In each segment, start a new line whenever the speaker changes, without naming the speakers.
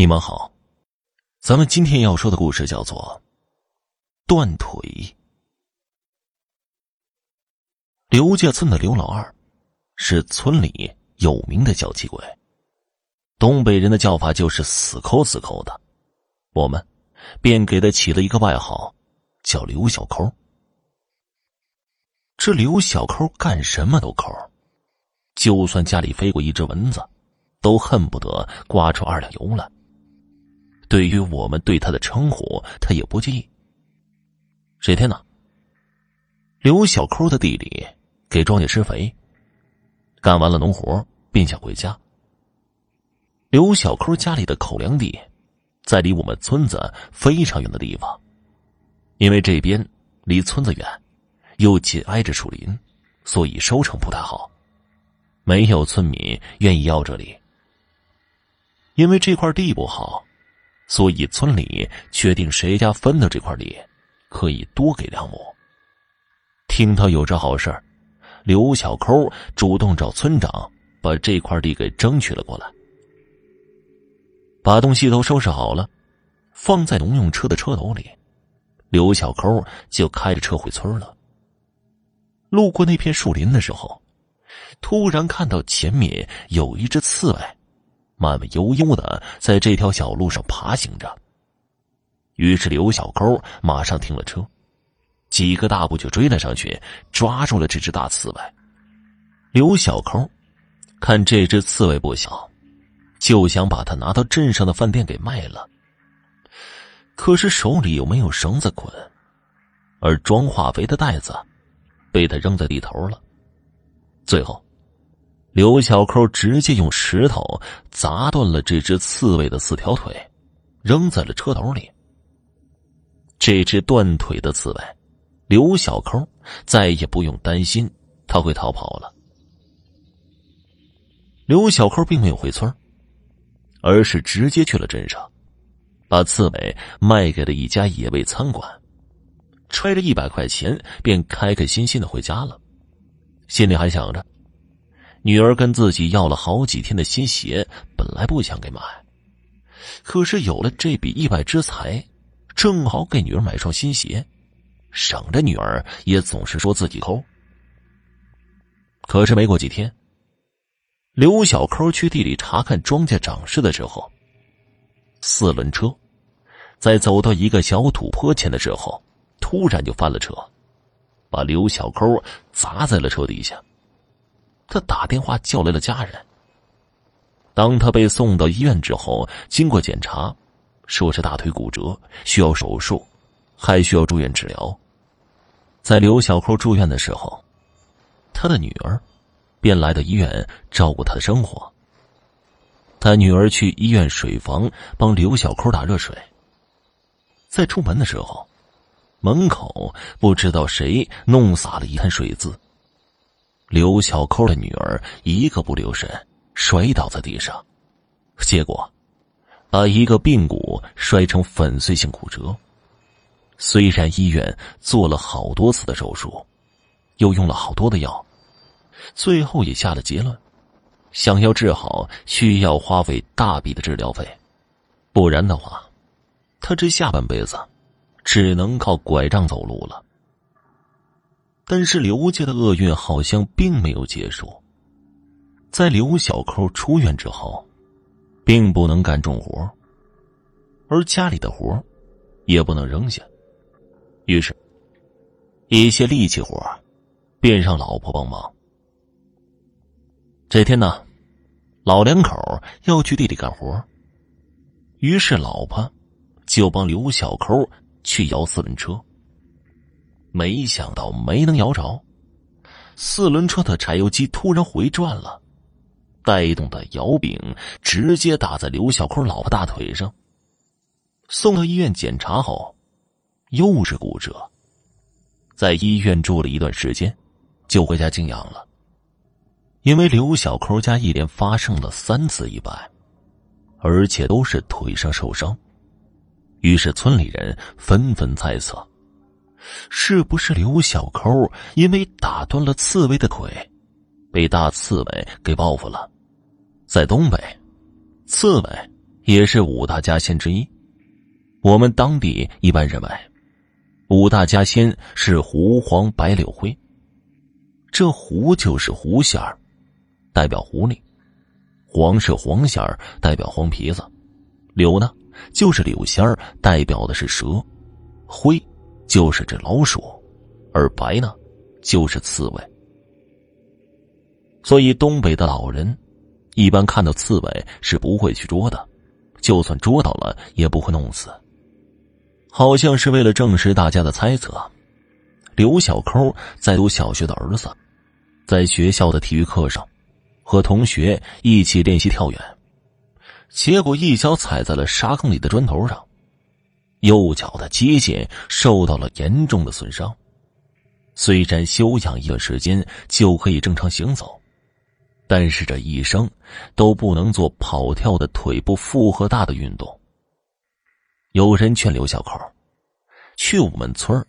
你们好，咱们今天要说的故事叫做《断腿》。刘家村的刘老二是村里有名的小气鬼，东北人的叫法就是死抠死抠的，我们便给他起了一个外号，叫刘小抠。这刘小抠干什么都抠，就算家里飞过一只蚊子，都恨不得刮出二两油来。对于我们对他的称呼，他也不介意。这天呢，刘小抠的地里给庄稼施肥，干完了农活，便想回家。刘小抠家里的口粮地，在离我们村子非常远的地方，因为这边离村子远，又紧挨着树林，所以收成不太好，没有村民愿意要这里，因为这块地不好。所以村里确定，谁家分的这块地，可以多给两亩。听到有这好事刘小抠主动找村长，把这块地给争取了过来。把东西都收拾好了，放在农用车的车斗里，刘小抠就开着车回村了。路过那片树林的时候，突然看到前面有一只刺猬。慢慢悠悠的在这条小路上爬行着。于是刘小抠马上停了车，几个大步就追了上去，抓住了这只大刺猬。刘小抠看这只刺猬不小，就想把它拿到镇上的饭店给卖了。可是手里又没有绳子捆，而装化肥的袋子被他扔在地头了。最后。刘小抠直接用石头砸断了这只刺猬的四条腿，扔在了车斗里。这只断腿的刺猬，刘小抠再也不用担心他会逃跑了。刘小抠并没有回村，而是直接去了镇上，把刺猬卖给了一家野味餐馆，揣着一百块钱便开开心心的回家了，心里还想着。女儿跟自己要了好几天的新鞋，本来不想给买，可是有了这笔意外之财，正好给女儿买双新鞋，省着女儿也总是说自己抠。可是没过几天，刘小抠去地里查看庄稼长势的时候，四轮车在走到一个小土坡前的时候，突然就翻了车，把刘小抠砸在了车底下。他打电话叫来了家人。当他被送到医院之后，经过检查，说是大腿骨折，需要手术，还需要住院治疗。在刘小扣住院的时候，他的女儿便来到医院照顾他的生活。他女儿去医院水房帮刘小扣打热水。在出门的时候，门口不知道谁弄洒了一滩水渍。刘小扣的女儿一个不留神摔倒在地上，结果把一个髌骨摔成粉碎性骨折。虽然医院做了好多次的手术，又用了好多的药，最后也下了结论：想要治好，需要花费大笔的治疗费，不然的话，他这下半辈子只能靠拐杖走路了。但是刘家的厄运好像并没有结束。在刘小扣出院之后，并不能干重活，而家里的活也不能扔下。于是，一些力气活便让老婆帮忙。这天呢，老两口要去地里干活，于是老婆就帮刘小扣去摇四轮车。没想到没能摇着，四轮车的柴油机突然回转了，带动的摇柄直接打在刘小抠老婆大腿上。送到医院检查后，又是骨折。在医院住了一段时间，就回家静养了。因为刘小抠家一连发生了三次意外，而且都是腿上受伤，于是村里人纷纷猜测。是不是刘小抠因为打断了刺猬的腿，被大刺猬给报复了？在东北，刺猬也是五大家仙之一。我们当地一般认为，五大家仙是狐、黄、白、柳、灰。这狐就是狐仙儿，代表狐狸；黄是黄仙儿，代表黄皮子；柳呢，就是柳仙儿，代表的是蛇；灰就是只老鼠，而白呢，就是刺猬。所以，东北的老人一般看到刺猬是不会去捉的，就算捉到了，也不会弄死。好像是为了证实大家的猜测。刘小抠在读小学的儿子，在学校的体育课上，和同学一起练习跳远，结果一脚踩在了沙坑里的砖头上，右脚的肌腱受到了严重的损伤。虽然休养一段时间就可以正常行走，但是这一生都不能做跑跳的腿部负荷大的运动。有人劝刘小口去我们村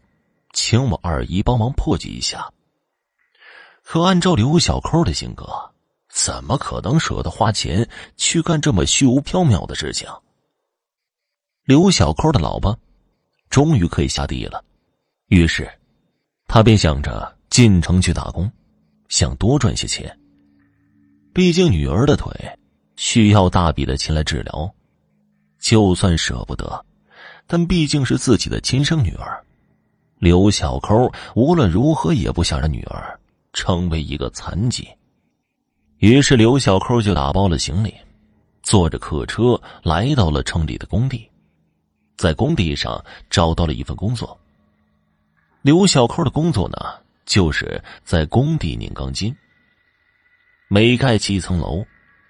请我二姨帮忙破解一下。可按照刘小扣的性格，怎么可能舍得花钱去干这么虚无缥缈的事情？刘小扣的老婆终于可以下地了，于是他便想着进城去打工，想多赚些钱。毕竟女儿的腿需要大笔的钱来治疗，就算舍不得，但毕竟是自己的亲生女儿。刘小抠无论如何也不想让女儿成为一个残疾，于是刘小抠就打包了行李，坐着客车来到了城里的工地，在工地上找到了一份工作。刘小抠的工作呢，就是在工地拧钢筋。每盖起一层楼，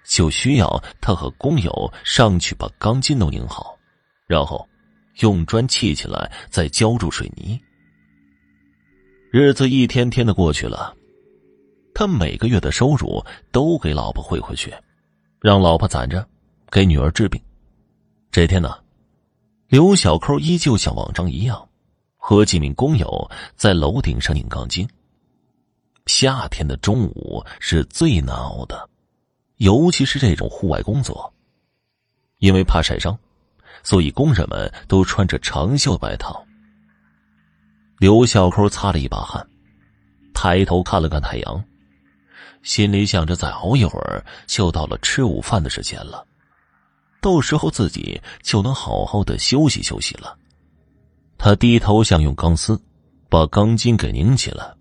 就需要他和工友上去把钢筋都拧好，然后用砖砌起来，再浇筑水泥。日子一天天的过去了，他每个月的收入都给老婆汇回去，让老婆攒着，给女儿治病。这天呢，刘小扣依旧像往常一样，和几名工友在楼顶上拧钢筋。夏天的中午是最难熬的，尤其是这种户外工作，因为怕晒伤，所以工人们都穿着长袖外套。刘小扣擦了一把汗，抬头看了看太阳，心里想着再熬一会儿就到了吃午饭的时间了，到时候自己就能好好的休息休息了。他低头想用钢丝把钢筋给拧起来，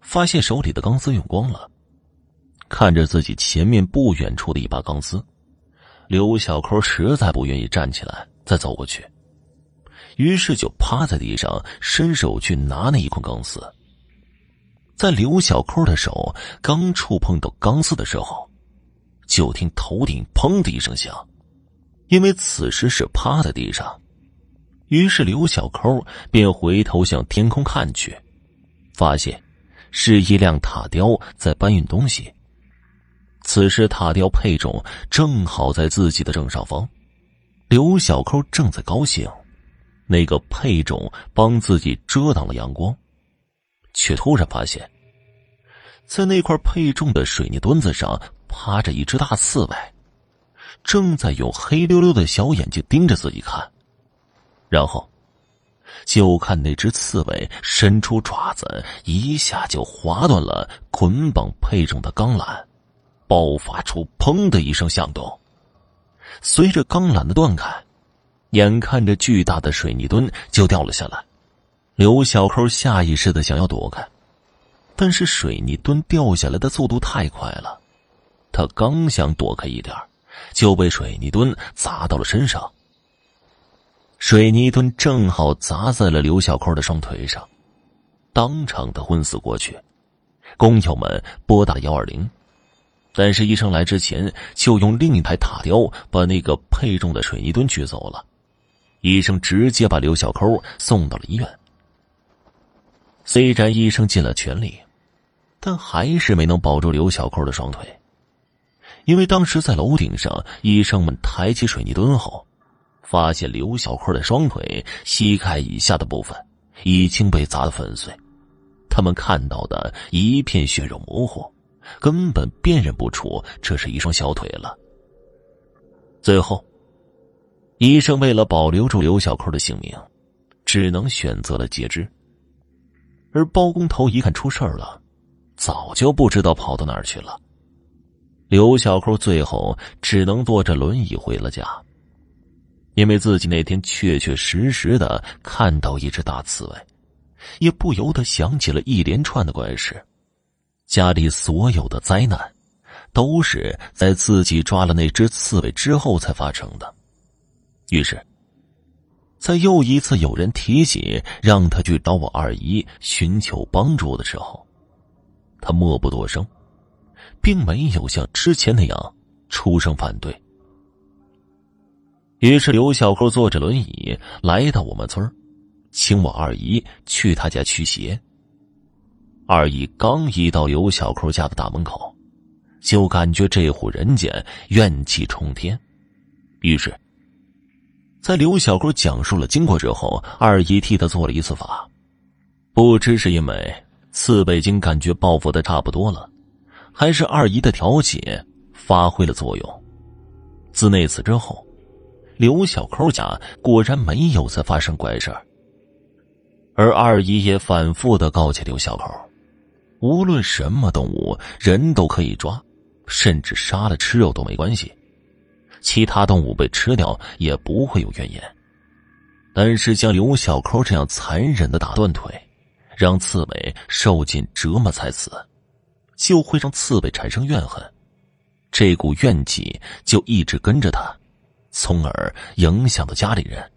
发现手里的钢丝用光了。看着自己前面不远处的一把钢丝，刘小扣实在不愿意站起来再走过去。于是就趴在地上，伸手去拿那一捆钢丝。在刘小扣的手刚触碰到钢丝的时候，就听头顶“砰”的一声响。因为此时是趴在地上，于是刘小抠便回头向天空看去，发现是一辆塔吊在搬运东西。此时塔吊配重正好在自己的正上方，刘小抠正在高兴。那个配重帮自己遮挡了阳光，却突然发现，在那块配重的水泥墩子上趴着一只大刺猬，正在用黑溜溜的小眼睛盯着自己看。然后，就看那只刺猬伸出爪子，一下就划断了捆绑配重的钢缆，爆发出“砰”的一声响动。随着钢缆的断开。眼看着巨大的水泥墩就掉了下来，刘小扣下意识的想要躲开，但是水泥墩掉下来的速度太快了，他刚想躲开一点就被水泥墩砸到了身上。水泥墩正好砸在了刘小扣的双腿上，当场的昏死过去。工友们拨打幺二零，但是医生来之前就用另一台塔吊把那个配重的水泥墩取走了。医生直接把刘小抠送到了医院。虽然医生尽了全力，但还是没能保住刘小抠的双腿。因为当时在楼顶上，医生们抬起水泥墩后，发现刘小坤的双腿膝盖以下的部分已经被砸得粉碎，他们看到的一片血肉模糊，根本辨认不出这是一双小腿了。最后。医生为了保留住刘小坤的性命，只能选择了截肢。而包工头一看出事了，早就不知道跑到哪儿去了。刘小扣最后只能坐着轮椅回了家，因为自己那天确确实实的看到一只大刺猬，也不由得想起了一连串的怪事。家里所有的灾难，都是在自己抓了那只刺猬之后才发生的。于是，在又一次有人提起让他去找我二姨寻求帮助的时候，他默不作声，并没有像之前那样出声反对。于是，刘小扣坐着轮椅来到我们村请我二姨去他家驱邪。二姨刚一到刘小扣家的大门口，就感觉这户人家怨气冲天，于是。在刘小勾讲述了经过之后，二姨替他做了一次法，不知是因为刺猬精感觉报复的差不多了，还是二姨的调解发挥了作用。自那次之后，刘小抠家果然没有再发生怪事而二姨也反复的告诫刘小抠，无论什么动物，人都可以抓，甚至杀了吃肉都没关系。其他动物被吃掉也不会有怨言，但是像刘小抠这样残忍的打断腿，让刺猬受尽折磨才死，就会让刺猬产生怨恨，这股怨气就一直跟着他，从而影响到家里人。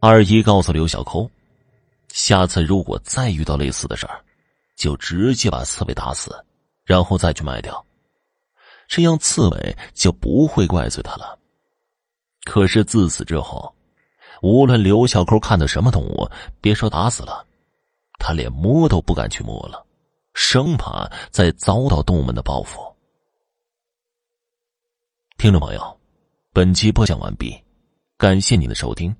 二姨告诉刘小抠，下次如果再遇到类似的事儿，就直接把刺猬打死，然后再去卖掉。这样，刺猬就不会怪罪他了。可是自此之后，无论刘小抠看到什么动物，别说打死了，他连摸都不敢去摸了，生怕再遭到动物们的报复。听众朋友，本期播讲完毕，感谢您的收听。